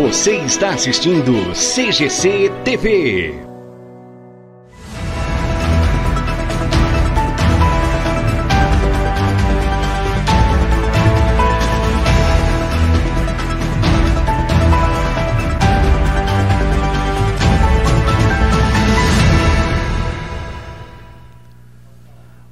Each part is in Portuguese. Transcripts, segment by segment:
Você está assistindo CGC TV.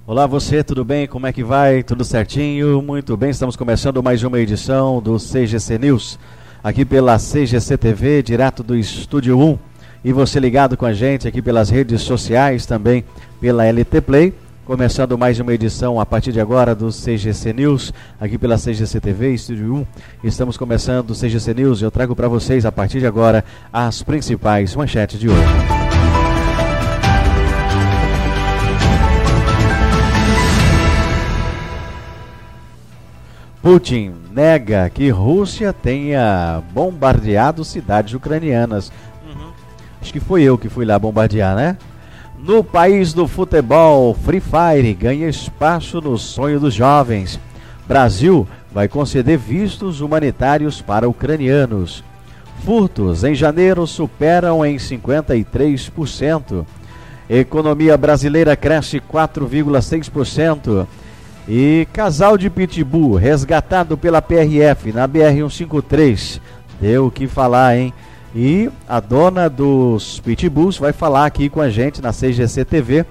Olá você, tudo bem? Como é que vai? Tudo certinho? Muito bem, estamos começando mais uma edição do CGC News, aqui pela CGC TV, direto do Estúdio 1. E você ligado com a gente aqui pelas redes sociais, também pela LT Play. Começando mais uma edição a partir de agora do CGC News, aqui pela CGC TV, Estúdio 1. Estamos começando o CGC News e eu trago para vocês a partir de agora as principais manchetes de hoje. Putin nega que Rússia tenha bombardeado cidades ucranianas. Uhum. Acho que foi eu que fui lá bombardear, né? No país do futebol, Free Fire ganha espaço no sonho dos jovens. Brasil vai conceder vistos humanitários para ucranianos. Furtos em janeiro superam em 53%. Economia brasileira cresce 4,6%. E casal de pitbull resgatado pela PRF na BR-153. Deu o que falar, hein? E a dona dos pitbulls vai falar aqui com a gente na CGC TV.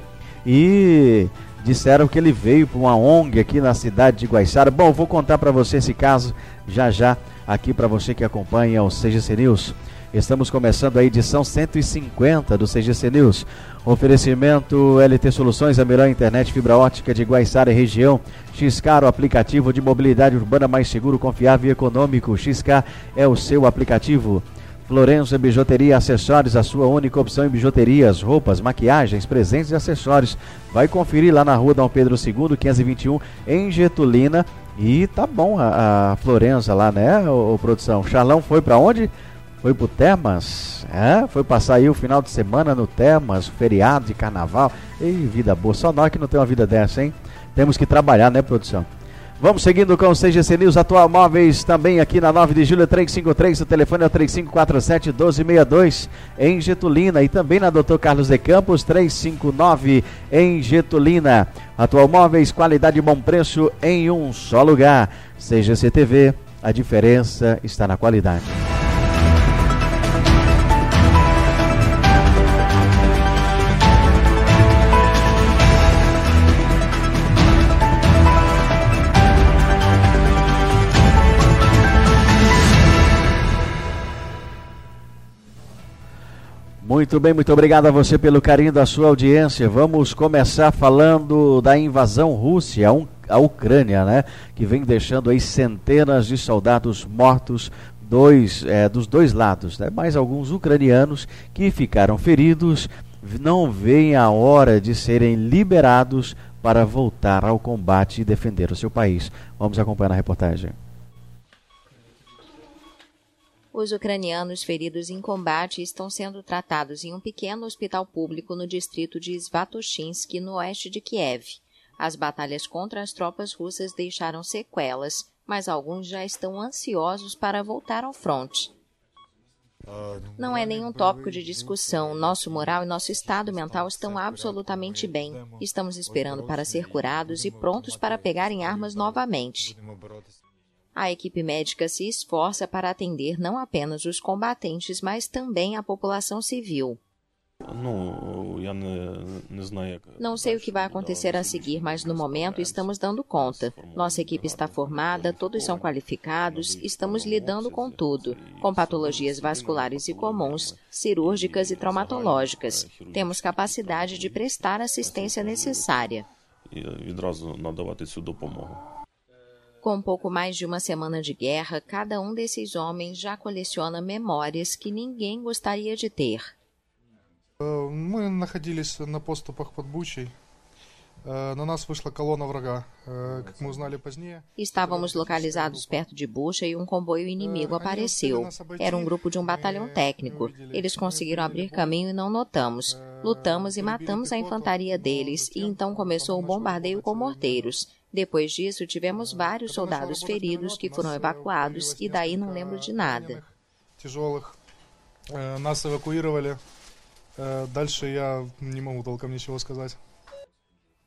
E disseram que ele veio para uma ONG aqui na cidade de Guaiçara. Bom, vou contar para você esse caso já já aqui para você que acompanha o CGC News. Estamos começando a edição 150 do CGC News. Oferecimento LT Soluções, a melhor internet fibra ótica de Guaiçara e região. XK, o aplicativo de mobilidade urbana mais seguro, confiável e econômico. XK é o seu aplicativo. Florença Bijuteria Acessórios, a sua única opção em bijuterias, roupas, maquiagens, presentes e acessórios. Vai conferir lá na rua Dom Pedro II, 521, em Getulina. E tá bom a, a Florença lá, né, o produção? Charlão foi para onde? Foi pro Termas, é? Foi passar aí o final de semana no Termas, feriado de carnaval. E vida boa, só nós que não tem uma vida dessa, hein? Temos que trabalhar, né, produção? Vamos seguindo com o CGC News Atual Móveis, também aqui na 9 de julho 353, o telefone é o 3547-1262 em Getulina e também na Dr. Carlos de Campos 359 em Getulina. Atual Móveis, qualidade e bom preço em um só lugar. CGC TV, a diferença está na qualidade. Muito bem, muito obrigado a você pelo carinho da sua audiência. Vamos começar falando da invasão Rússia à Ucrânia, né? Que vem deixando aí centenas de soldados mortos dois, é, dos dois lados, né? mais alguns ucranianos que ficaram feridos, não veem a hora de serem liberados para voltar ao combate e defender o seu país. Vamos acompanhar a reportagem. Os ucranianos feridos em combate estão sendo tratados em um pequeno hospital público no distrito de Svatoshinsky, no oeste de Kiev. As batalhas contra as tropas russas deixaram sequelas, mas alguns já estão ansiosos para voltar ao fronte. Não é nenhum tópico de discussão. Nosso moral e nosso estado mental estão absolutamente bem. Estamos esperando para ser curados e prontos para pegarem armas novamente. A equipe médica se esforça para atender não apenas os combatentes, mas também a população civil. Não sei o que vai acontecer a seguir, mas no momento estamos dando conta. Nossa equipe está formada, todos são qualificados, estamos lidando com tudo, com patologias vasculares e comuns, cirúrgicas e traumatológicas. Temos capacidade de prestar assistência necessária. Com pouco mais de uma semana de guerra, cada um desses homens já coleciona memórias que ninguém gostaria de ter. Мы находились на поступах под Бучей. На нас вышла колонна врага. Как мы узнали позднее. Estávamos localizados perto de Bucha e um comboio inimigo apareceu. Era um grupo de um batalhão técnico. Eles conseguiram abrir caminho e não notamos. Lutamos e matamos a infantaria deles, e então começou o bombardeio com morteiros. Depois disso, tivemos vários soldados feridos que foram evacuados e daí não lembro de nada. тяжелых. Э, нас эвакуировали. Э, дальше я не могу толком ничего сказать.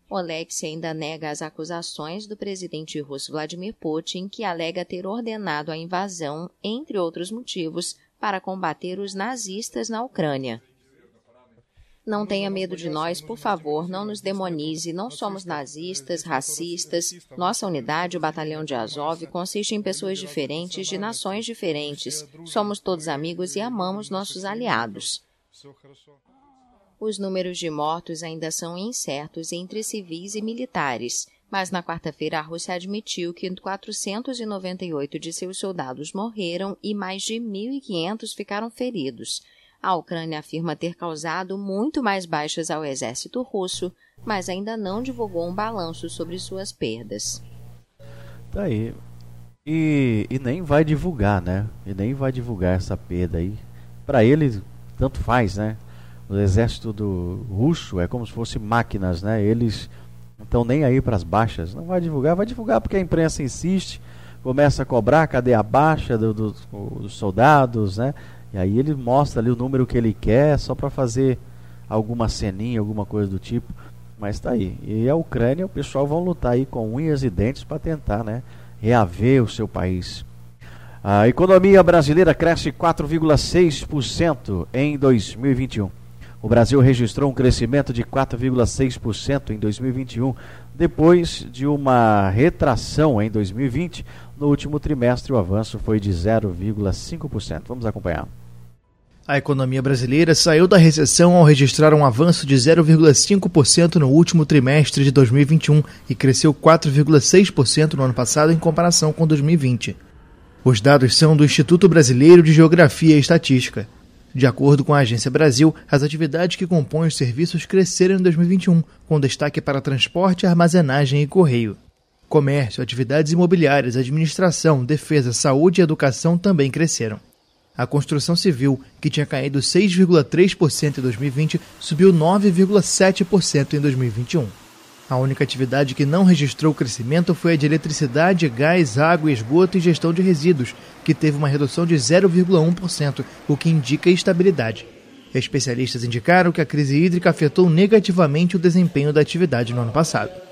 Oleksiy ainda nega as acusações do presidente russo Vladimir Putin, que alega ter ordenado a invasão, entre outros motivos, para combater os nazistas na Ucrânia. Não tenha medo de nós, por favor, não nos demonize. Não somos nazistas, racistas. Nossa unidade, o Batalhão de Azov, consiste em pessoas diferentes, de nações diferentes. Somos todos amigos e amamos nossos aliados. Os números de mortos ainda são incertos entre civis e militares, mas na quarta-feira a Rússia admitiu que 498 de seus soldados morreram e mais de 1.500 ficaram feridos. A Ucrânia afirma ter causado muito mais baixas ao exército russo, mas ainda não divulgou um balanço sobre suas perdas. Tá aí. E, e nem vai divulgar, né? E nem vai divulgar essa perda aí. Para ele, tanto faz, né? O exército do russo é como se fosse máquinas, né? Eles não estão nem aí para as baixas. Não vai divulgar, vai divulgar porque a imprensa insiste, começa a cobrar, cadê a baixa do, do, dos soldados, né? E aí ele mostra ali o número que ele quer só para fazer alguma ceninha, alguma coisa do tipo. Mas está aí. E a Ucrânia, o pessoal vão lutar aí com unhas e dentes para tentar, né, reaver o seu país. A economia brasileira cresce 4,6% em 2021. O Brasil registrou um crescimento de 4,6% em 2021, depois de uma retração em 2020. No último trimestre, o avanço foi de 0,5%. Vamos acompanhar. A economia brasileira saiu da recessão ao registrar um avanço de 0,5% no último trimestre de 2021 e cresceu 4,6% no ano passado em comparação com 2020. Os dados são do Instituto Brasileiro de Geografia e Estatística. De acordo com a Agência Brasil, as atividades que compõem os serviços cresceram em 2021, com destaque para transporte, armazenagem e correio. Comércio, atividades imobiliárias, administração, defesa, saúde e educação também cresceram. A construção civil, que tinha caído 6,3% em 2020, subiu 9,7% em 2021. A única atividade que não registrou crescimento foi a de eletricidade, gás, água, esgoto e gestão de resíduos, que teve uma redução de 0,1%, o que indica estabilidade. Especialistas indicaram que a crise hídrica afetou negativamente o desempenho da atividade no ano passado.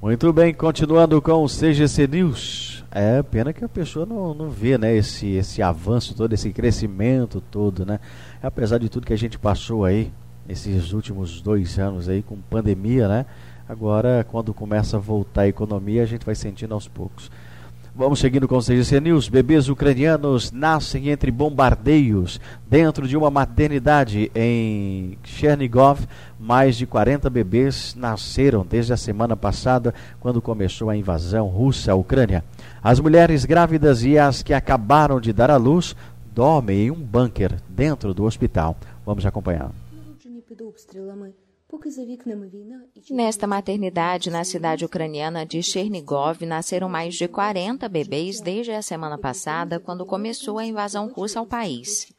Muito bem, continuando com o CGC News. É pena que a pessoa não, não vê né, esse, esse avanço todo, esse crescimento todo, né? Apesar de tudo que a gente passou aí, esses últimos dois anos aí com pandemia, né? Agora, quando começa a voltar a economia, a gente vai sentindo aos poucos. Vamos seguindo com o CGC News. Bebês ucranianos nascem entre bombardeios dentro de uma maternidade em Chernigov. Mais de 40 bebês nasceram desde a semana passada, quando começou a invasão russa à Ucrânia. As mulheres grávidas e as que acabaram de dar à luz dormem em um bunker dentro do hospital. Vamos acompanhar. Nesta maternidade na cidade ucraniana de Chernigov nasceram mais de 40 bebês desde a semana passada, quando começou a invasão russa ao país.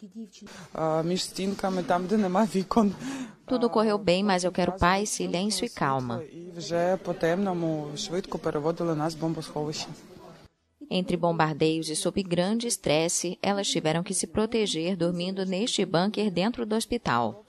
Tudo correu bem, mas eu quero paz, silêncio e calma. Entre bombardeios e sob grande estresse, elas tiveram que se proteger dormindo neste bunker dentro do hospital.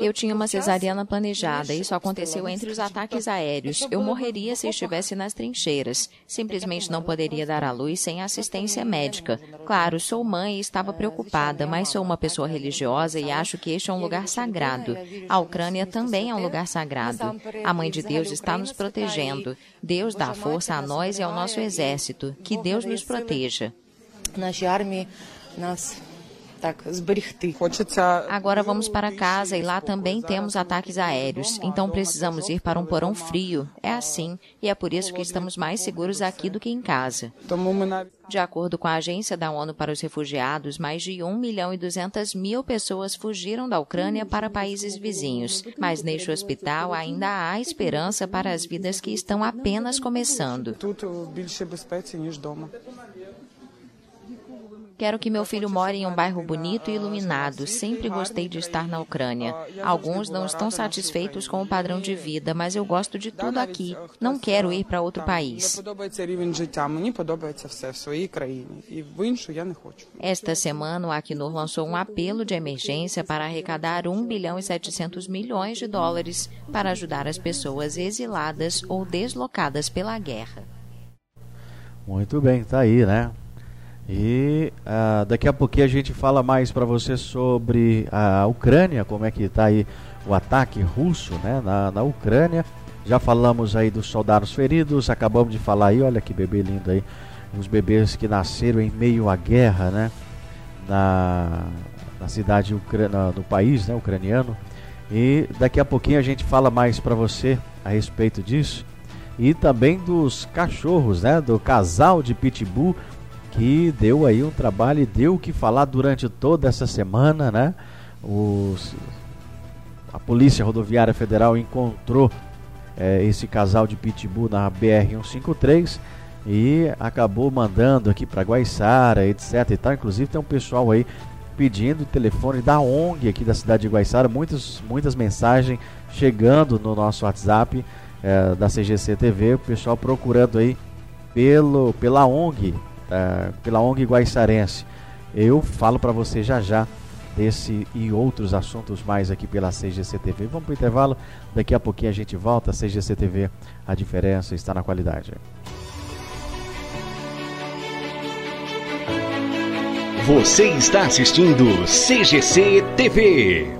Eu tinha uma cesariana planejada. Isso aconteceu entre os ataques aéreos. Eu morreria se estivesse nas trincheiras. Simplesmente não poderia dar à luz sem assistência médica. Claro, sou mãe e estava preocupada, mas sou uma pessoa religiosa e acho que este é um lugar sagrado. A Ucrânia também é um lugar sagrado. A Mãe de Deus está nos protegendo. Deus dá força a nós e ao nosso exército. Que Deus nos proteja. Agora vamos para casa e lá também temos ataques aéreos, então precisamos ir para um porão frio. É assim, e é por isso que estamos mais seguros aqui do que em casa. De acordo com a Agência da ONU para os Refugiados, mais de 1 milhão e 200 mil pessoas fugiram da Ucrânia para países vizinhos. Mas neste hospital ainda há esperança para as vidas que estão apenas começando. Quero que meu filho more em um bairro bonito e iluminado. Sempre gostei de estar na Ucrânia. Alguns não estão satisfeitos com o padrão de vida, mas eu gosto de tudo aqui. Não quero ir para outro país. Esta semana, o Acnur lançou um apelo de emergência para arrecadar 1 bilhão e 700 milhões de dólares para ajudar as pessoas exiladas ou deslocadas pela guerra. Muito bem, tá aí, né? E uh, daqui a pouquinho a gente fala mais para você sobre a Ucrânia, como é que está aí o ataque russo né, na, na Ucrânia. Já falamos aí dos soldados feridos, acabamos de falar aí, olha que bebê lindo aí, os bebês que nasceram em meio à guerra, né? Na, na cidade ucrana, no país né, ucraniano. E daqui a pouquinho a gente fala mais para você a respeito disso. E também dos cachorros, né? Do casal de pitbull que deu aí um trabalho e deu o que falar durante toda essa semana, né? Os, a Polícia Rodoviária Federal encontrou é, esse casal de pitbull na BR-153 e acabou mandando aqui para Guaiçara, etc e tal. Inclusive tem um pessoal aí pedindo o telefone da ONG aqui da cidade de Guaiçara, muitas, muitas mensagens chegando no nosso WhatsApp é, da CGC TV, o pessoal procurando aí pelo, pela ONG uh, pela ONG Guaiçarense. Eu falo para você já já desse e outros assuntos mais aqui pela CGC TV. Vamos para o intervalo, daqui a pouquinho a gente volta. CGC TV, a diferença está na qualidade. Você está assistindo CGC TV.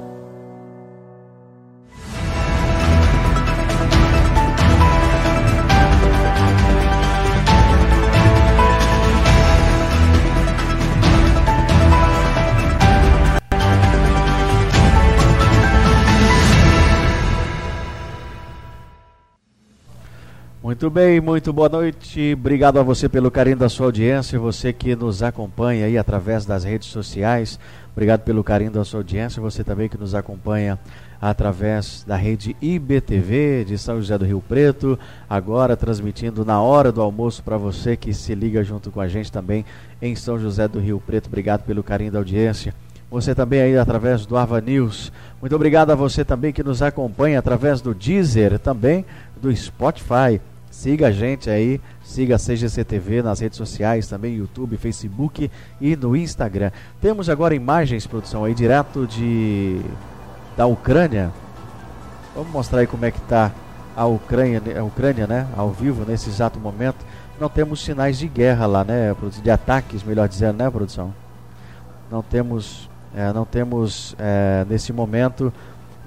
Muito bem, muito boa noite. Obrigado a você pelo carinho da sua audiência, você que nos acompanha aí através das redes sociais. Obrigado pelo carinho da sua audiência, você também que nos acompanha através da rede IBTV de São José do Rio Preto, agora transmitindo na hora do almoço para você que se liga junto com a gente também em São José do Rio Preto. Obrigado pelo carinho da audiência. Você também aí através do Ava News. Muito obrigado a você também que nos acompanha através do Deezer, também do Spotify. Siga a gente aí, siga a CGC TV nas redes sociais, também YouTube, Facebook e no Instagram. Temos agora imagens, produção, aí direto de da Ucrânia. Vamos mostrar aí como é que está a Ucrânia, a Ucrânia, né, ao vivo nesse exato momento. Não temos sinais de guerra lá, né, de ataques, melhor dizendo, né, produção? Não temos, é, não temos é, nesse momento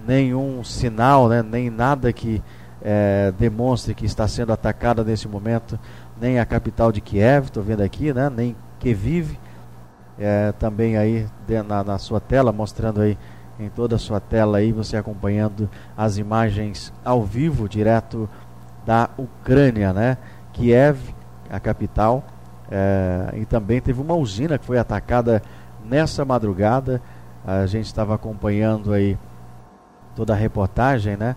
nenhum sinal, né, nem nada que é, demonstre que está sendo atacada nesse momento nem a capital de Kiev, estou vendo aqui, né? Nem Kiev, é, também aí na, na sua tela, mostrando aí em toda a sua tela aí, você acompanhando as imagens ao vivo, direto da Ucrânia, né? Kiev, a capital, é, e também teve uma usina que foi atacada nessa madrugada. A gente estava acompanhando aí toda a reportagem, né?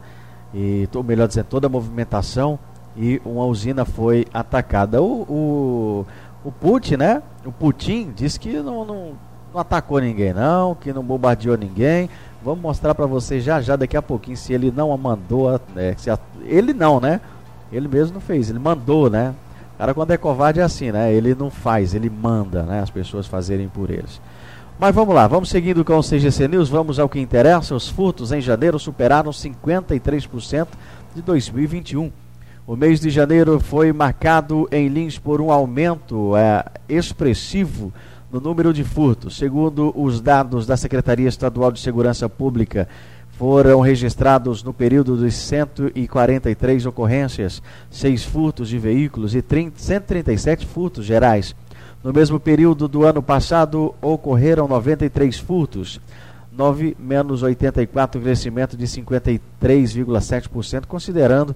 E, ou melhor dizendo, toda a movimentação e uma usina foi atacada. O, o, o Putin, né? O Putin disse que não, não, não atacou ninguém, não, que não bombardeou ninguém. Vamos mostrar para vocês já já daqui a pouquinho se ele não a mandou. É, se a, ele não, né? Ele mesmo não fez, ele mandou, né? O cara quando é covarde é assim, né? Ele não faz, ele manda, né? As pessoas fazerem por eles. Mas vamos lá, vamos seguindo com o CGC News, vamos ao que interessa. Os furtos em janeiro superaram 53% de 2021. O mês de janeiro foi marcado em Lins por um aumento é, expressivo no número de furtos. Segundo os dados da Secretaria Estadual de Segurança Pública, foram registrados no período de 143 ocorrências, seis furtos de veículos e 30, 137 furtos gerais. No mesmo período do ano passado, ocorreram 93 furtos, 9 menos 84, crescimento de 53,7%, considerando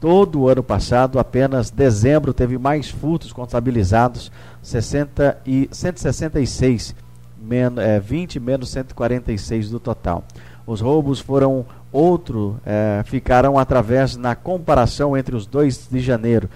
todo o ano passado, apenas dezembro teve mais furtos contabilizados, 60 e 166, men, é, 20 menos 146 do total. Os roubos foram outro, é, ficaram através na comparação entre os dois de janeiro.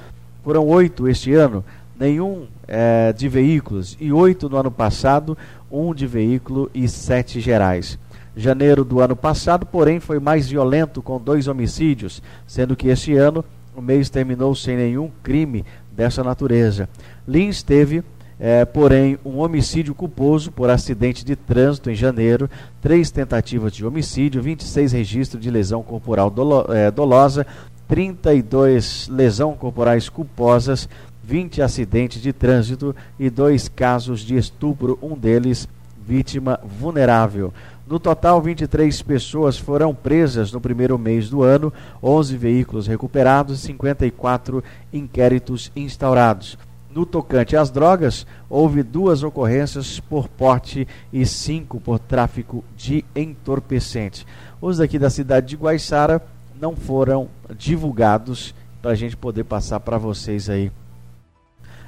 Foram oito este ano, nenhum é, de veículos e oito no ano passado, um de veículo e sete gerais. Janeiro do ano passado, porém, foi mais violento com dois homicídios, sendo que este ano o mês terminou sem nenhum crime dessa natureza. Lins teve, é, porém, um homicídio culposo por acidente de trânsito em janeiro, três tentativas de homicídio, 26 registros de lesão corporal dolo, é, dolosa, 32 lesão corporais culposas, 20 acidentes de trânsito e dois casos de estupro, um deles vítima vulnerável. No total, 23 pessoas foram presas no primeiro mês do ano, 11 veículos recuperados e 54 inquéritos instaurados. No tocante às drogas, houve duas ocorrências por porte e cinco por tráfico de entorpecentes. Os aqui da cidade de Guaiçara não foram divulgados para a gente poder passar para vocês aí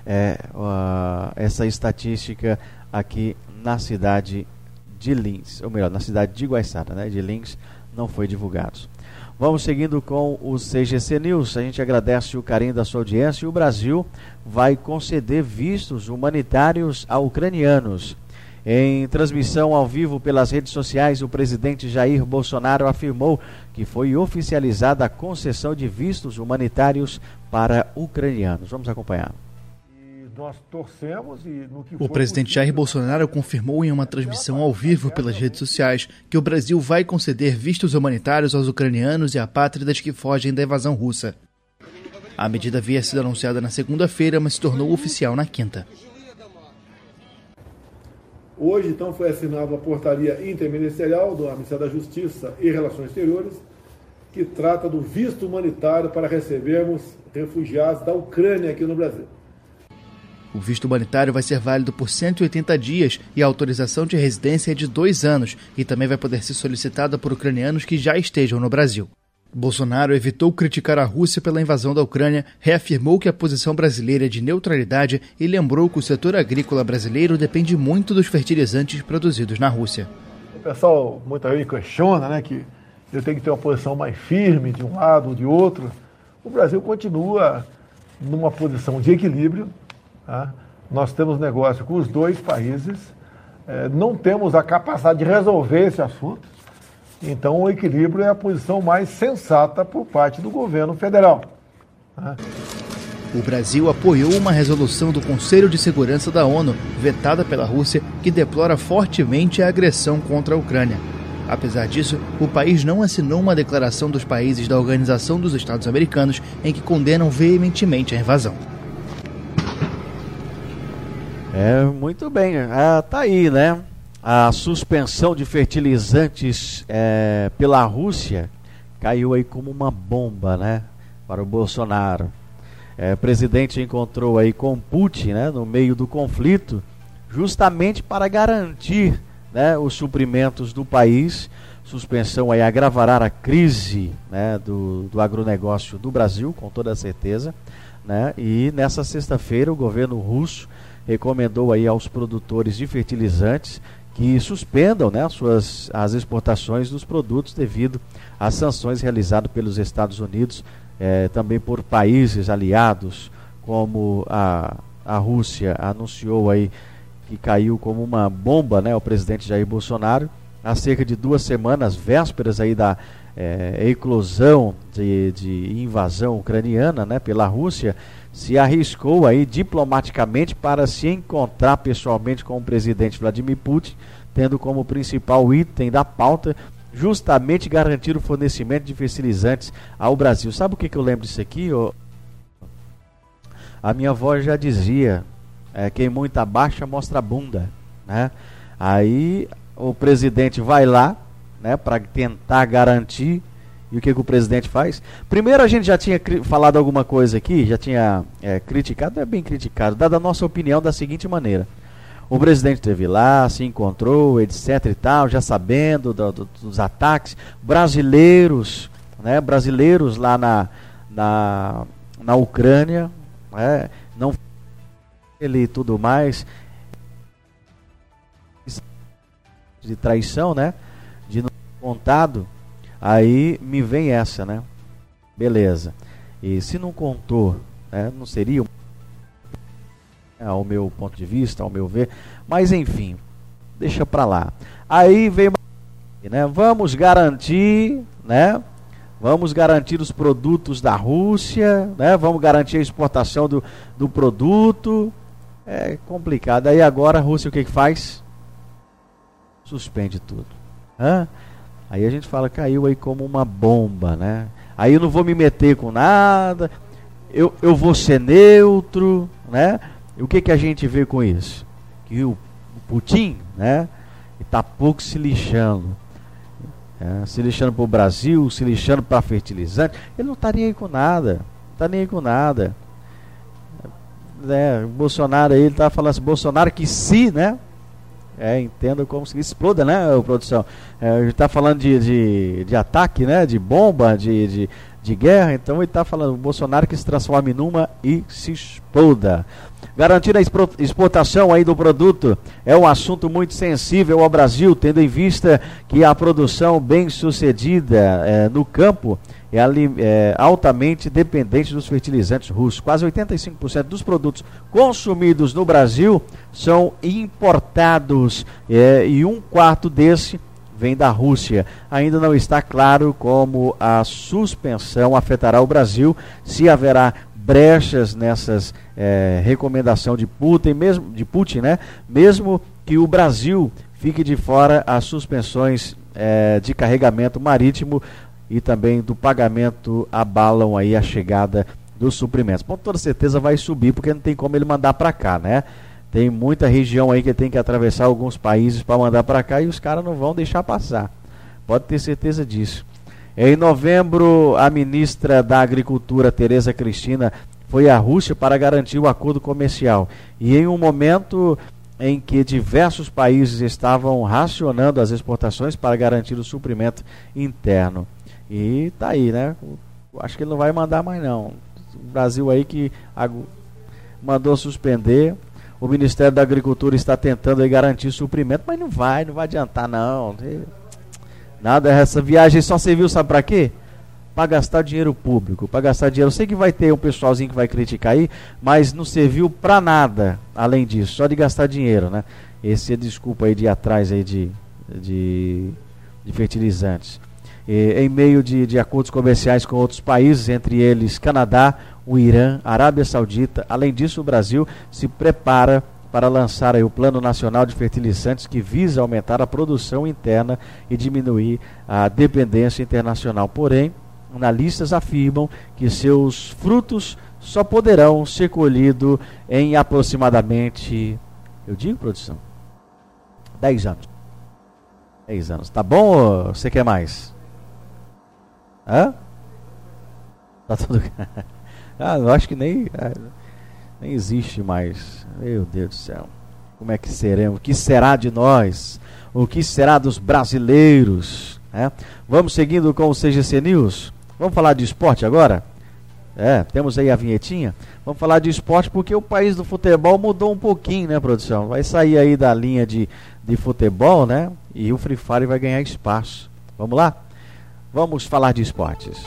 é, uh, essa estatística aqui na cidade de Lins, ou melhor, na cidade de Guaiçara, né, de Lins, não foi divulgado. Vamos seguindo com o CGC News. A gente agradece o carinho da sua audiência e o Brasil vai conceder vistos humanitários a ucranianos. Em transmissão ao vivo pelas redes sociais, o presidente Jair Bolsonaro afirmou que foi oficializada a concessão de vistos humanitários para ucranianos. Vamos acompanhar nós torcemos e no que O presidente Jair Bolsonaro confirmou em uma transmissão ao vivo pelas redes sociais que o Brasil vai conceder vistos humanitários aos ucranianos e apátridas que fogem da invasão russa. A medida havia sido anunciada na segunda-feira, mas se tornou oficial na quinta. Hoje, então, foi assinada a portaria interministerial do Ministério da Justiça e Relações Exteriores, que trata do visto humanitário para recebermos refugiados da Ucrânia aqui no Brasil. O visto humanitário vai ser válido por 180 dias e a autorização de residência é de dois anos e também vai poder ser solicitada por ucranianos que já estejam no Brasil. Bolsonaro evitou criticar a Rússia pela invasão da Ucrânia, reafirmou que a posição brasileira é de neutralidade e lembrou que o setor agrícola brasileiro depende muito dos fertilizantes produzidos na Rússia. O pessoal muitas vezes questiona né, que ele tem que ter uma posição mais firme de um lado ou de outro. O Brasil continua numa posição de equilíbrio, Tá? Nós temos negócio com os dois países, é, não temos a capacidade de resolver esse assunto, então o equilíbrio é a posição mais sensata por parte do governo federal. Tá? O Brasil apoiou uma resolução do Conselho de Segurança da ONU, vetada pela Rússia, que deplora fortemente a agressão contra a Ucrânia. Apesar disso, o país não assinou uma declaração dos países da Organização dos Estados Americanos em que condenam veementemente a invasão. É, muito bem. Ah, tá aí, né? A suspensão de fertilizantes é, pela Rússia caiu aí como uma bomba, né? Para o Bolsonaro. É, o presidente encontrou aí com Putin, né, no meio do conflito, justamente para garantir, né, os suprimentos do país. Suspensão aí agravará a crise, né, do, do agronegócio do Brasil, com toda certeza. Né? E nessa sexta-feira o governo russo recomendou aí aos produtores de fertilizantes que suspendam né, suas, as exportações dos produtos devido às sanções realizadas pelos Estados Unidos, eh, também por países aliados, como a, a Rússia anunciou aí que caiu como uma bomba né, o presidente Jair Bolsonaro há cerca de duas semanas, vésperas aí da é, eclosão de, de invasão ucraniana né, pela Rússia, se arriscou aí diplomaticamente para se encontrar pessoalmente com o presidente Vladimir Putin, tendo como principal item da pauta justamente garantir o fornecimento de fertilizantes ao Brasil. Sabe o que, que eu lembro disso aqui? A minha avó já dizia, é, quem muita baixa mostra a bunda, né? Aí o presidente vai lá, né, para tentar garantir. E o que, que, o presidente faz? Primeiro a gente já tinha falado alguma coisa aqui, já tinha é, criticado, é bem criticado, dada a nossa opinião da seguinte maneira. O presidente esteve lá, se encontrou, etc e tal, já sabendo do, do, dos ataques. Brasileiros, né, brasileiros lá na, na, na Ucrânia, né, não ele e tudo mais, de traição, né? De não contado, aí me vem essa, né? Beleza. E se não contou, né, não seria ao meu ponto de vista, ao meu ver, mas enfim, deixa para lá. Aí vem né, vamos garantir, né? Vamos garantir os produtos da Rússia, né? Vamos garantir a exportação do, do produto. É complicado. Aí agora a Rússia o que, que faz? suspende tudo. Hã? Aí a gente fala, caiu aí como uma bomba, né? Aí eu não vou me meter com nada, eu, eu vou ser neutro, né? E o que, que a gente vê com isso? Que o, Putin, né? Está pouco se lixando. É, se lixando para o Brasil, se lixando para fertilizante. Ele não está nem aí com nada. Não está nem aí com nada. É, o Bolsonaro aí, ele está falando assim, Bolsonaro que se, né? É, entendo como se exploda, né, produção? É, a gente está falando de, de, de, ataque, né, de bomba, de, de, de guerra, então ele está falando o Bolsonaro que se transforme numa e se exploda. Garantir a exportação aí do produto é um assunto muito sensível ao Brasil, tendo em vista que a produção bem sucedida é, no campo é, é, altamente dependente dos fertilizantes russos. Quase 85% dos produtos consumidos no Brasil são importados é, e um quarto desse vem da Rússia. Ainda não está claro como a suspensão afetará o Brasil, se haverá brechas nessas é, recomendação de Putin, mesmo de Putin, né? Mesmo que o Brasil fique de fora as suspensões é, de carregamento marítimo e também do pagamento abalam aí a chegada dos suprimentos. Com toda certeza vai subir porque não tem como ele mandar para cá, né? Tem muita região aí que tem que atravessar alguns países para mandar para cá e os caras não vão deixar passar. Pode ter certeza disso. Em novembro, a ministra da Agricultura, Tereza Cristina, foi à Rússia para garantir o acordo comercial. E em um momento em que diversos países estavam racionando as exportações para garantir o suprimento interno. E tá aí, né? Acho que ele não vai mandar mais não. O Brasil aí que mandou suspender. O Ministério da Agricultura está tentando garantir suprimento, mas não vai, não vai adiantar não. Nada, essa viagem só serviu, sabe para quê? Para gastar dinheiro público, para gastar dinheiro. Eu sei que vai ter um pessoalzinho que vai criticar aí, mas não serviu para nada além disso, só de gastar dinheiro, né? Esse é desculpa aí de atrás aí de, de, de fertilizantes em meio de, de acordos comerciais com outros países, entre eles Canadá, o Irã, Arábia Saudita. Além disso, o Brasil se prepara para lançar o Plano Nacional de Fertilizantes que visa aumentar a produção interna e diminuir a dependência internacional. Porém, analistas afirmam que seus frutos só poderão ser colhidos em aproximadamente, eu digo produção, 10 anos. 10 anos. Tá bom ou você quer mais? Hã? Tá tudo. Ah, eu acho que nem, ah, nem existe mais. Meu Deus do céu. Como é que seremos? O que será de nós? O que será dos brasileiros? É? Vamos seguindo com o CGC News? Vamos falar de esporte agora? É, temos aí a vinhetinha. Vamos falar de esporte porque o país do futebol mudou um pouquinho, né, produção? Vai sair aí da linha de, de futebol, né? E o Free Fire vai ganhar espaço. Vamos lá? Vamos falar de esportes.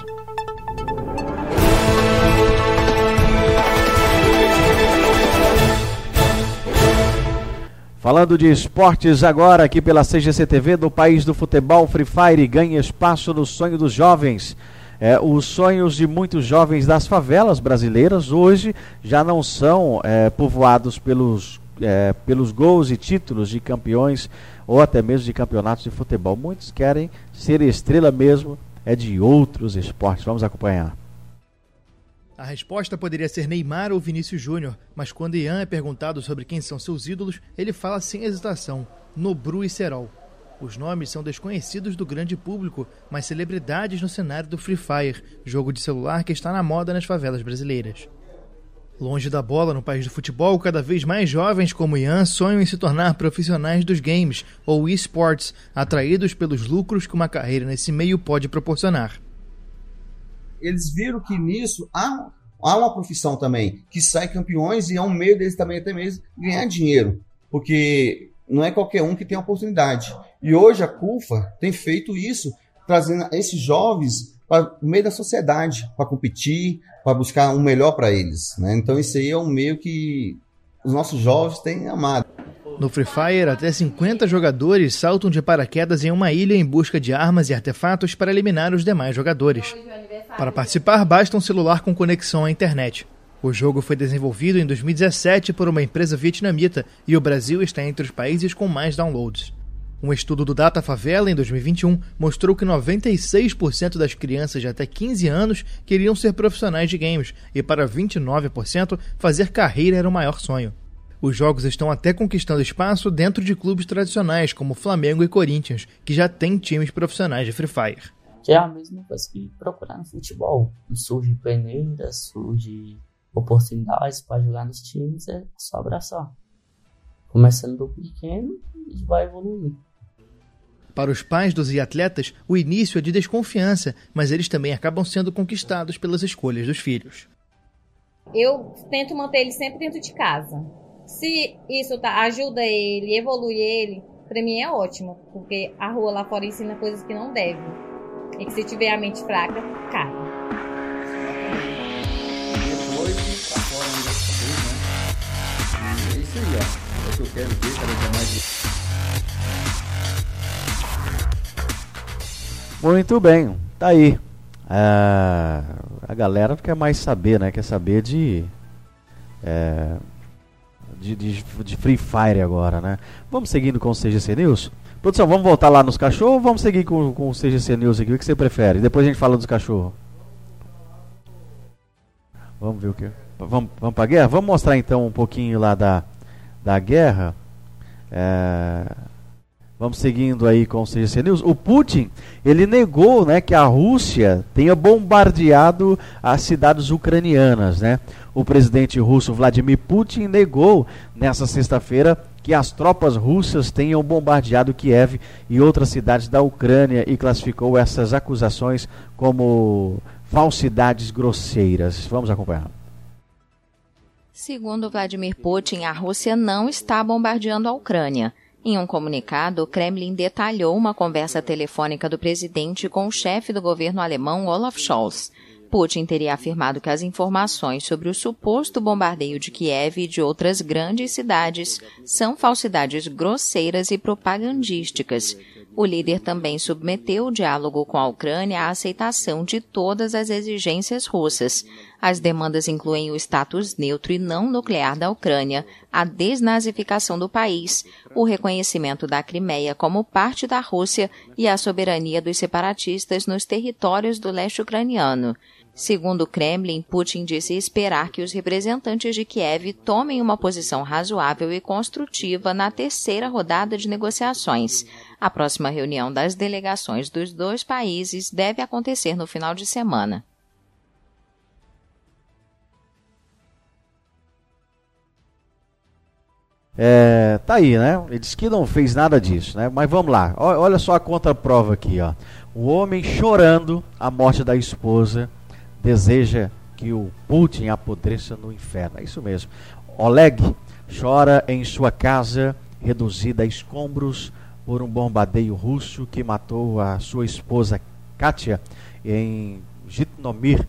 Falando de esportes agora aqui pela CGC TV do país do futebol, Free Fire ganha espaço no sonho dos jovens. É, os sonhos de muitos jovens das favelas brasileiras hoje já não são é, povoados pelos, é, pelos gols e títulos de campeões ou até mesmo de campeonatos de futebol. Muitos querem ser estrela mesmo é de outros esportes. Vamos acompanhar. A resposta poderia ser Neymar ou Vinícius Júnior, mas quando Ian é perguntado sobre quem são seus ídolos, ele fala sem hesitação: Nobru e Serol. Os nomes são desconhecidos do grande público, mas celebridades no cenário do Free Fire, jogo de celular que está na moda nas favelas brasileiras. Longe da bola no país do futebol, cada vez mais jovens como Ian sonham em se tornar profissionais dos games ou esports, atraídos pelos lucros que uma carreira nesse meio pode proporcionar. Eles viram que nisso há, há uma profissão também, que sai campeões e é um meio deles também até mesmo ganhar dinheiro, porque não é qualquer um que tem a oportunidade. E hoje a CUFA tem feito isso, trazendo esses jovens para o meio da sociedade, para competir, para buscar um melhor para eles. Né? Então isso aí é um meio que os nossos jovens têm amado. No Free Fire, até 50 jogadores saltam de paraquedas em uma ilha em busca de armas e artefatos para eliminar os demais jogadores. Para participar, basta um celular com conexão à internet. O jogo foi desenvolvido em 2017 por uma empresa vietnamita e o Brasil está entre os países com mais downloads. Um estudo do Data Favela em 2021 mostrou que 96% das crianças de até 15 anos queriam ser profissionais de games e para 29% fazer carreira era o maior sonho. Os jogos estão até conquistando espaço dentro de clubes tradicionais como Flamengo e Corinthians, que já têm times profissionais de Free Fire. Que é a mesma coisa que procurar no futebol. Surge peneiras, surge oportunidades para jogar nos times, é só abraçar. Começando do pequeno e vai evoluir. Para os pais dos atletas, o início é de desconfiança, mas eles também acabam sendo conquistados pelas escolhas dos filhos. Eu tento manter ele sempre dentro de casa. Se isso tá, ajuda ele, evolui ele, para mim é ótimo, porque a rua lá fora ensina coisas que não deve. E que se tiver a mente fraca, cai. É isso aí, ó. É o que eu quero ver, cada dia mais. Muito bem, tá aí. É, a galera quer mais saber, né? Quer saber de, é, de, de, de, Free Fire agora, né? Vamos seguindo com o CGC News? Produção, vamos voltar lá nos cachorros ou vamos seguir com, com o CGC News aqui? O que você prefere? Depois a gente fala dos cachorros. Vamos ver o que. Vamos, vamos pra guerra? Vamos mostrar então um pouquinho lá da, da guerra. É, Vamos seguindo aí com o CGC News. O Putin, ele negou né, que a Rússia tenha bombardeado as cidades ucranianas. Né? O presidente russo Vladimir Putin negou nessa sexta-feira que as tropas russas tenham bombardeado Kiev e outras cidades da Ucrânia e classificou essas acusações como falsidades grosseiras. Vamos acompanhar. Segundo Vladimir Putin, a Rússia não está bombardeando a Ucrânia. Em um comunicado, o Kremlin detalhou uma conversa telefônica do presidente com o chefe do governo alemão Olaf Scholz. Putin teria afirmado que as informações sobre o suposto bombardeio de Kiev e de outras grandes cidades são falsidades grosseiras e propagandísticas. O líder também submeteu o diálogo com a Ucrânia à aceitação de todas as exigências russas. As demandas incluem o status neutro e não nuclear da Ucrânia, a desnazificação do país, o reconhecimento da Crimeia como parte da Rússia e a soberania dos separatistas nos territórios do leste ucraniano. Segundo o Kremlin, Putin disse esperar que os representantes de Kiev tomem uma posição razoável e construtiva na terceira rodada de negociações. A próxima reunião das delegações dos dois países deve acontecer no final de semana. É, tá aí, né? Ele disse que não fez nada disso, né? Mas vamos lá. Olha só a contraprova aqui, ó. O homem chorando a morte da esposa deseja que o Putin apodreça no inferno. É isso mesmo. Oleg chora em sua casa reduzida a escombros por um bombardeio russo que matou a sua esposa Katia em Jitnomir,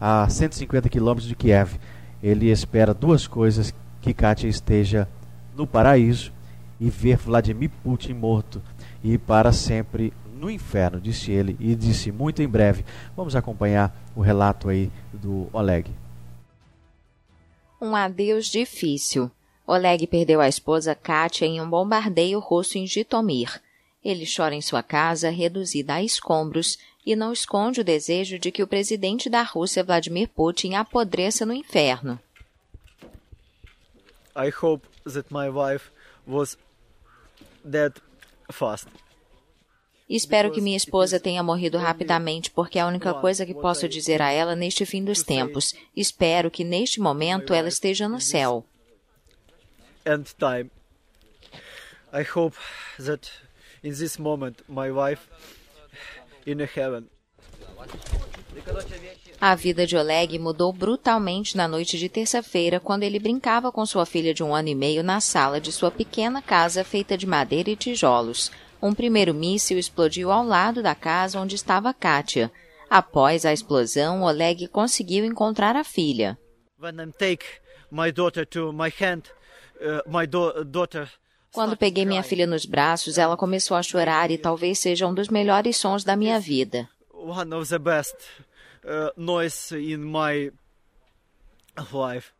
a 150 quilômetros de Kiev. Ele espera duas coisas: que Katia esteja no paraíso e ver Vladimir Putin morto e para sempre no inferno, disse ele, e disse muito em breve. Vamos acompanhar o relato aí do Oleg. Um adeus difícil. Oleg perdeu a esposa Katia em um bombardeio russo em Jitomir. Ele chora em sua casa, reduzida a escombros, e não esconde o desejo de que o presidente da Rússia, Vladimir Putin, apodreça no inferno. I hope that my wife was dead fast. Espero que minha esposa tenha morrido rapidamente, porque é a única coisa que posso dizer a ela neste fim dos tempos. Espero que neste momento ela esteja no céu. End time. I hope that in this moment my wife in heaven. A vida de Oleg mudou brutalmente na noite de terça-feira, quando ele brincava com sua filha de um ano e meio na sala de sua pequena casa feita de madeira e tijolos. Um primeiro míssil explodiu ao lado da casa onde estava Katia. Após a explosão, Oleg conseguiu encontrar a filha. Quando peguei minha filha nos braços, ela começou a chorar e talvez seja um dos melhores sons da minha vida. One of the best uh, noise in my life.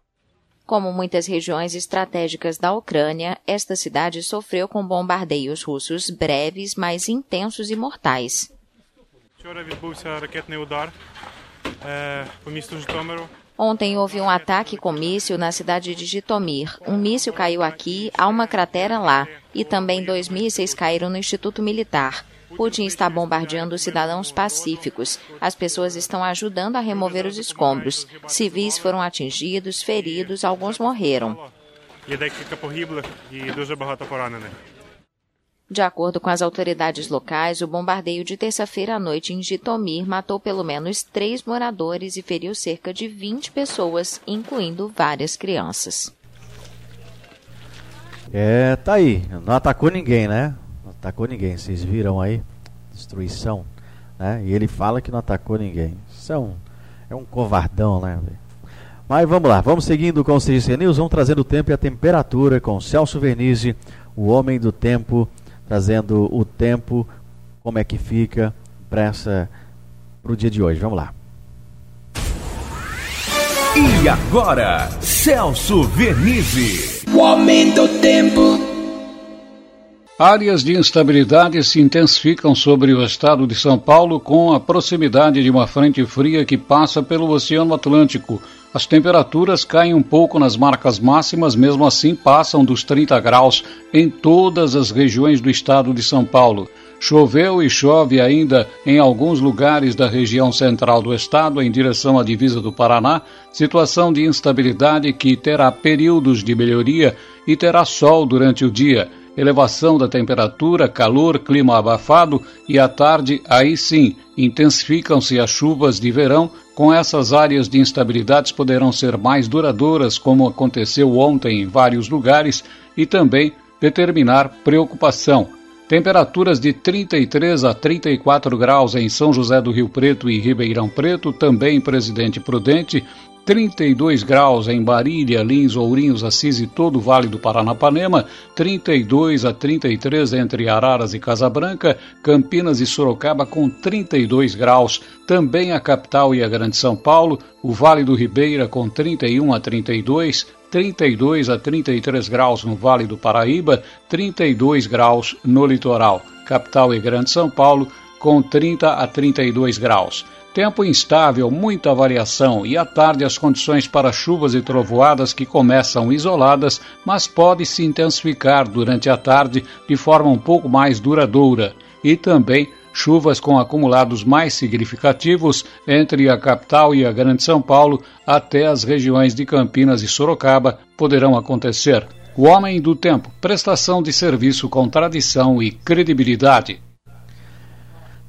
Como muitas regiões estratégicas da Ucrânia, esta cidade sofreu com bombardeios russos breves, mas intensos e mortais. Ontem houve um ataque com míssil na cidade de Jitomir. Um míssil caiu aqui, há uma cratera lá, e também dois mísseis caíram no Instituto Militar. Putin está bombardeando cidadãos pacíficos. As pessoas estão ajudando a remover os escombros. Civis foram atingidos, feridos, alguns morreram. De acordo com as autoridades locais, o bombardeio de terça-feira à noite em Jitomir matou pelo menos três moradores e feriu cerca de 20 pessoas, incluindo várias crianças. É, tá aí. Não atacou ninguém, né? atacou ninguém. Vocês viram aí? Destruição. Né? E ele fala que não atacou ninguém. Isso é um, é um covardão, né? Mas vamos lá, vamos seguindo com o CGC News, vamos trazendo o tempo e a temperatura com Celso Vernizzi, o homem do tempo, trazendo o tempo, como é que fica para o dia de hoje. Vamos lá. E agora, Celso Vernizzi. O homem do tempo. Áreas de instabilidade se intensificam sobre o estado de São Paulo com a proximidade de uma frente fria que passa pelo Oceano Atlântico. As temperaturas caem um pouco nas marcas máximas, mesmo assim passam dos 30 graus em todas as regiões do estado de São Paulo. Choveu e chove ainda em alguns lugares da região central do estado, em direção à divisa do Paraná, situação de instabilidade que terá períodos de melhoria e terá sol durante o dia elevação da temperatura, calor, clima abafado e à tarde, aí sim, intensificam-se as chuvas de verão. Com essas áreas de instabilidades poderão ser mais duradouras, como aconteceu ontem em vários lugares, e também determinar preocupação. Temperaturas de 33 a 34 graus em São José do Rio Preto e Ribeirão Preto, também Presidente Prudente, 32 graus em Barília, Lins, Ourinhos, Assis e todo o Vale do Paranapanema, 32 a 33 entre Araras e Casabranca, Campinas e Sorocaba com 32 graus, também a capital e a Grande São Paulo, o Vale do Ribeira com 31 a 32, 32 a 33 graus no Vale do Paraíba, 32 graus no litoral. Capital e Grande São Paulo com 30 a 32 graus. Tempo instável, muita variação e à tarde as condições para chuvas e trovoadas que começam isoladas, mas podem se intensificar durante a tarde de forma um pouco mais duradoura. E também chuvas com acumulados mais significativos entre a capital e a Grande São Paulo até as regiões de Campinas e Sorocaba poderão acontecer. O Homem do Tempo, prestação de serviço com tradição e credibilidade.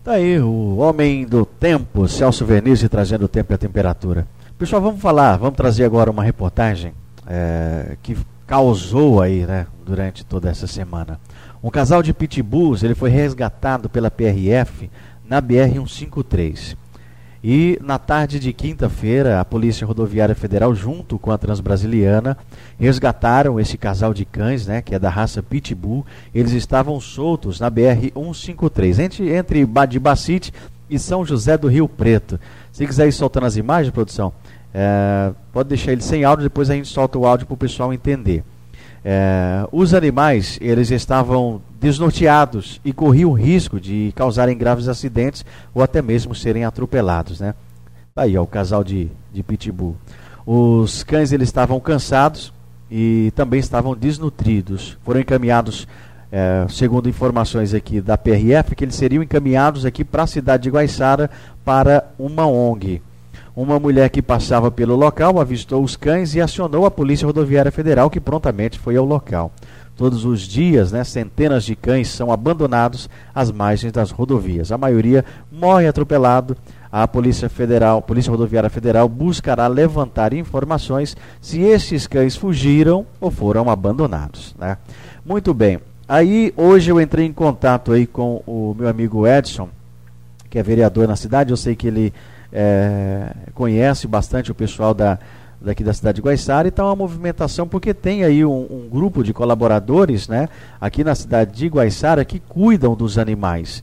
Tá aí o Homem do Tempo, Celso Vernizzi trazendo o tempo e a temperatura. Pessoal, vamos falar, vamos trazer agora uma reportagem é, que causou aí, né, durante toda essa semana. Um casal de pitbulls, ele foi resgatado pela PRF na BR 153. E na tarde de quinta-feira, a Polícia Rodoviária Federal, junto com a Transbrasiliana, resgataram esse casal de cães, né, que é da raça Pitbull. Eles estavam soltos na BR 153, entre, entre Badibacite e São José do Rio Preto. Se quiser ir soltando as imagens, produção, é, pode deixar ele sem áudio, depois a gente solta o áudio para o pessoal entender. É, os animais eles estavam desnorteados e corriam risco de causarem graves acidentes ou até mesmo serem atropelados, né? Aí, ó, o casal de, de pitbull. Os cães eles estavam cansados e também estavam desnutridos. Foram encaminhados, é, segundo informações aqui da PRF, que eles seriam encaminhados aqui para a cidade de Guaiçara para uma ONG. Uma mulher que passava pelo local avistou os cães e acionou a Polícia Rodoviária Federal, que prontamente foi ao local. Todos os dias, né, centenas de cães são abandonados às margens das rodovias. A maioria morre atropelado. A Polícia Federal, Polícia Rodoviária Federal buscará levantar informações se esses cães fugiram ou foram abandonados. Né? Muito bem. Aí hoje eu entrei em contato aí com o meu amigo Edson, que é vereador na cidade. Eu sei que ele é, conhece bastante o pessoal da, daqui da cidade de Guaiçara e está uma movimentação porque tem aí um, um, grupo de colaboradores né, aqui na cidade de Guaiçara que cuidam dos animais.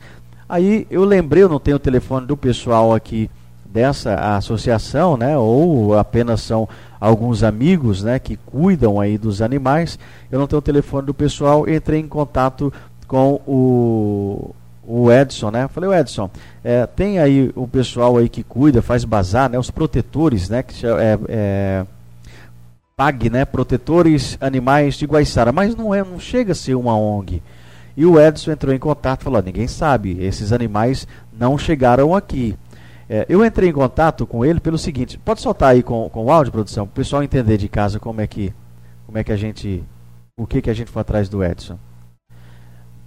Aí eu lembrei, eu não tenho o telefone do pessoal aqui dessa associação, né, ou apenas são alguns amigos né, que cuidam aí dos animais. Eu não tenho o telefone do pessoal, entrei em contato com o, o Edson, né? Falei, o Edson, é, tem aí o pessoal aí que cuida, faz bazar, né? Os protetores, né? Que é, é, PAG, né? Protetores Animais de Guaiçara, mas não é, não chega a ser uma ONG. E o Edson entrou em contato e falou, ninguém sabe, esses animais não chegaram aqui. É, eu entrei em contato com ele pelo seguinte, pode soltar aí com, com o áudio, produção, para o pessoal entender de casa como é que, como é que a gente, o que que a gente foi atrás do Edson.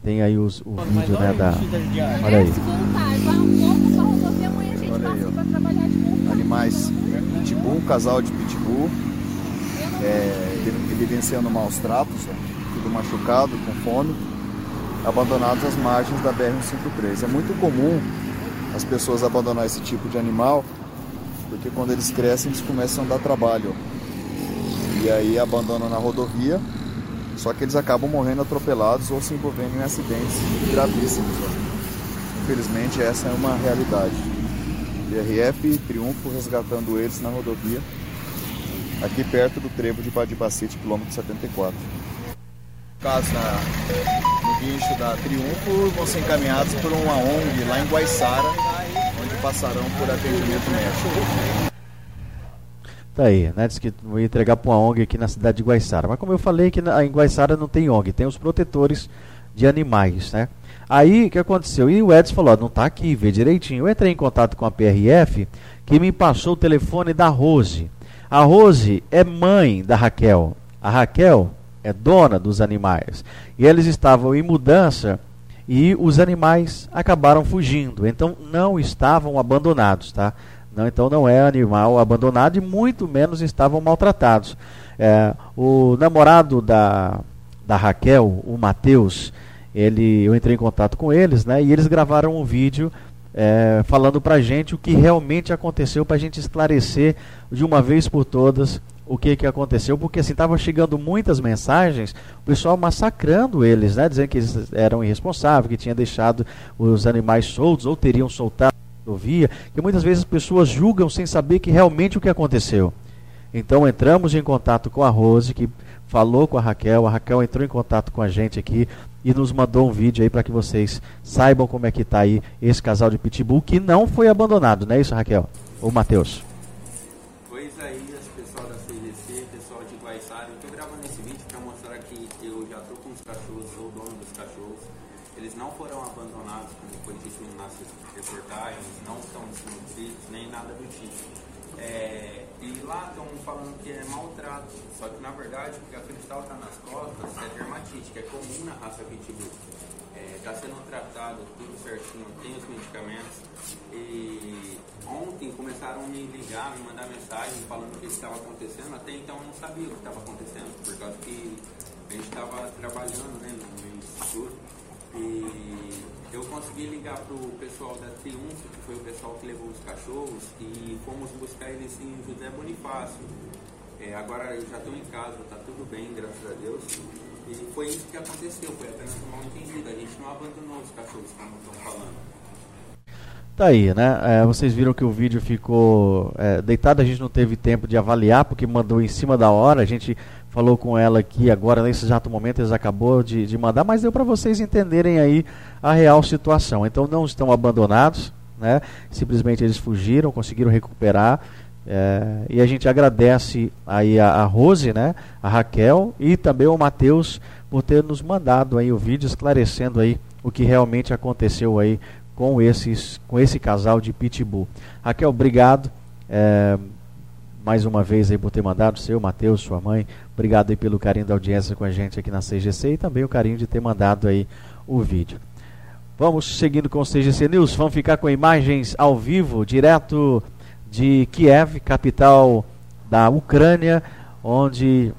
Tem aí os, o Mano, vídeo né, da. Olha aí. Olha aí, ó. Animais pitbull, um casal de pitbull. É, evidenciando maus tratos, ó, tudo machucado, com fome, abandonados às margens da BR-153. É muito comum as pessoas abandonar esse tipo de animal, porque quando eles crescem eles começam a dar trabalho. E aí abandonam na rodovia só que eles acabam morrendo atropelados ou se envolvendo em acidentes gravíssimos. Infelizmente, essa é uma realidade. BRF Triunfo resgatando eles na rodovia, aqui perto do trevo de Badibacite, quilômetro 74. Casos no guincho da Triunfo vão ser encaminhados por uma ONG lá em Guaiçara, onde passarão por atendimento médico. Tá aí, né? Diz que vou entregar para uma ONG aqui na cidade de Guaiçara. Mas como eu falei que em Guaiçara não tem ONG, tem os protetores de animais, né? Aí o que aconteceu? E o Edson falou: não está aqui, vê direitinho. Eu entrei em contato com a PRF, que me passou o telefone da Rose. A Rose é mãe da Raquel. A Raquel é dona dos animais. E eles estavam em mudança e os animais acabaram fugindo. Então não estavam abandonados, tá? Não, então não é animal abandonado e muito menos estavam maltratados. É, o namorado da, da Raquel, o Matheus, ele, eu entrei em contato com eles, né? E eles gravaram um vídeo é, falando pra gente o que realmente aconteceu, pra gente esclarecer de uma vez por todas o que, que aconteceu, porque assim, estavam chegando muitas mensagens, o pessoal massacrando eles, né? Dizendo que eles eram irresponsáveis, que tinham deixado os animais soltos ou teriam soltado que muitas vezes as pessoas julgam sem saber que realmente o que aconteceu. Então entramos em contato com a Rose, que falou com a Raquel, a Raquel entrou em contato com a gente aqui e nos mandou um vídeo aí para que vocês saibam como é que está aí esse casal de pitbull que não foi abandonado, não é isso, Raquel? Ou Matheus? Pois aí, as pessoal da CGC, pessoal de Guaiçara, eu estou gravando esse vídeo para mostrar que eu já estou com os cachorros, sou o dono dos cachorros. Eles não foram abandonados, como foi dito nas reportagens, não estão desnutridos, nem nada do tipo. É, e lá estão falando que é maltrato, só que na verdade o que a cristal está nas costas é dermatite, que é comum na raça pitbull. Está é, sendo tratado tudo certinho, tem os medicamentos. E ontem começaram a me ligar, me mandar mensagem falando o que estava acontecendo. Até então eu não sabia o que estava acontecendo, por causa que a gente estava trabalhando né, no meio escuro. E eu consegui ligar para o pessoal da Triunfo, que foi o pessoal que levou os cachorros, e fomos buscar eles em José Bonifácio. É, agora eu já estou em casa, está tudo bem, graças a Deus. E foi isso que aconteceu, foi apenas um mal entendido. A gente não abandonou os cachorros, como estão falando. Tá aí, né? É, vocês viram que o vídeo ficou é, deitado, a gente não teve tempo de avaliar, porque mandou em cima da hora. A gente falou com ela aqui agora, nesse exato momento, eles acabou de, de mandar, mas deu para vocês entenderem aí a real situação. Então não estão abandonados, né? Simplesmente eles fugiram, conseguiram recuperar. É, e a gente agradece aí a, a, Rose, né, a Raquel e também o Matheus por ter nos mandado aí o vídeo esclarecendo aí o que realmente aconteceu aí com esses com esse casal de pitbull. Raquel, obrigado é, mais uma vez aí por ter mandado seu Matheus, sua mãe, obrigado aí pelo carinho da audiência com a gente aqui na CGC e também o carinho de ter mandado aí o vídeo. Vamos seguindo com o CGC News, vamos ficar com imagens ao vivo direto de Kiev, capital da Ucrânia, onde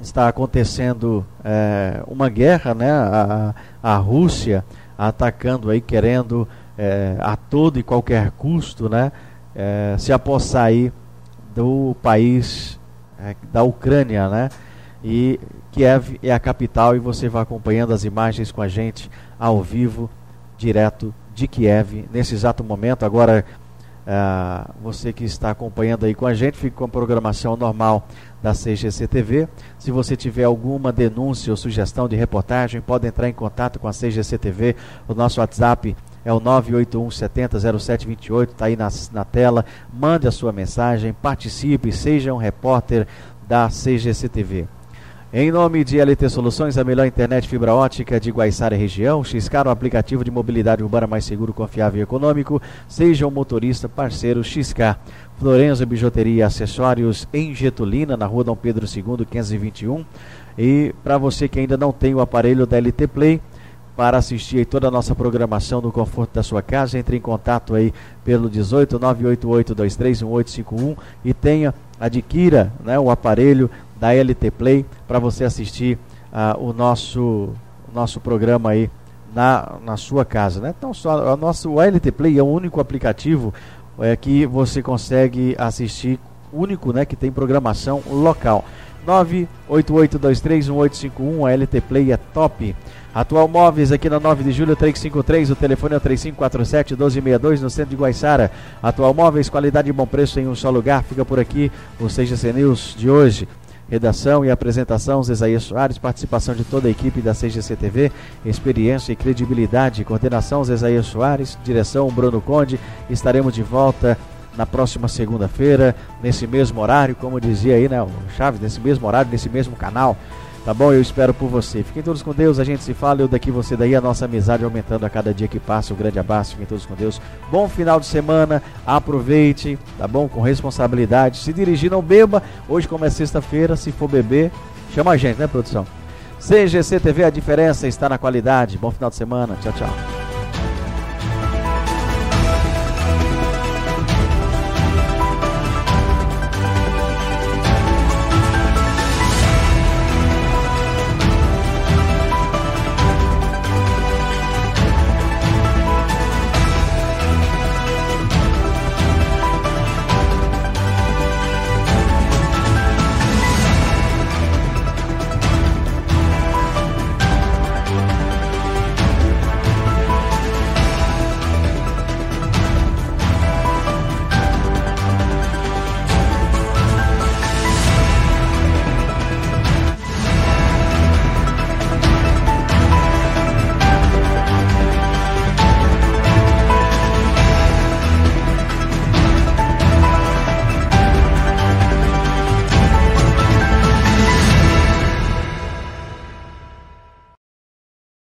está acontecendo é, uma guerra, né? A, a Rússia atacando aí, querendo é, a todo e qualquer custo, né? É, se apossar aí do país é, da Ucrânia, né? E Kiev é a capital e você vai acompanhando as imagens com a gente ao vivo, direto de Kiev, nesse exato momento. Agora Uh, você que está acompanhando aí com a gente, fica com a programação normal da CGC TV. Se você tiver alguma denúncia ou sugestão de reportagem, pode entrar em contato com a CGC TV. O nosso WhatsApp é o 981 70 0728, está aí na, na tela. Mande a sua mensagem, participe, seja um repórter da CGC TV. Em nome de LT Soluções, a melhor internet fibra ótica de Guaiçara e região, Xcar, o aplicativo de mobilidade urbana mais seguro, confiável e econômico. Seja um motorista parceiro Xcar. Florenzo Bijuteria e Acessórios em Getulina, na rua Dom Pedro II, 521. E para você que ainda não tem o aparelho da LT Play, para assistir toda a nossa programação no conforto da sua casa, entre em contato aí pelo 18 988 231851 e tenha, adquira né, o aparelho da LT Play para você assistir uh, o nosso nosso programa aí na, na sua casa, né? Então só o nosso LT Play é o único aplicativo é, que você consegue assistir único, né, que tem programação local. 988231851, a LT Play é top. Atual Móveis aqui na 9 de julho 353, o telefone é o 3547 1262 no centro de Guaiçara. Atual Móveis, qualidade e bom preço em um só lugar. Fica por aqui o CGC News de hoje. Redação e apresentação, Zezaia Soares, participação de toda a equipe da CGC TV, experiência e credibilidade, coordenação, Zezaia Soares, direção, Bruno Conde. Estaremos de volta na próxima segunda-feira, nesse mesmo horário, como dizia aí, né, o Chaves, nesse mesmo horário, nesse mesmo canal. Tá bom? Eu espero por você. Fiquem todos com Deus, a gente se fala, eu daqui, você daí, a nossa amizade aumentando a cada dia que passa. Um grande abraço, fiquem todos com Deus. Bom final de semana, aproveite, tá bom? Com responsabilidade. Se dirigir, não beba. Hoje, como é sexta-feira, se for beber, chama a gente, né, produção? CGC TV, a diferença está na qualidade. Bom final de semana. Tchau, tchau.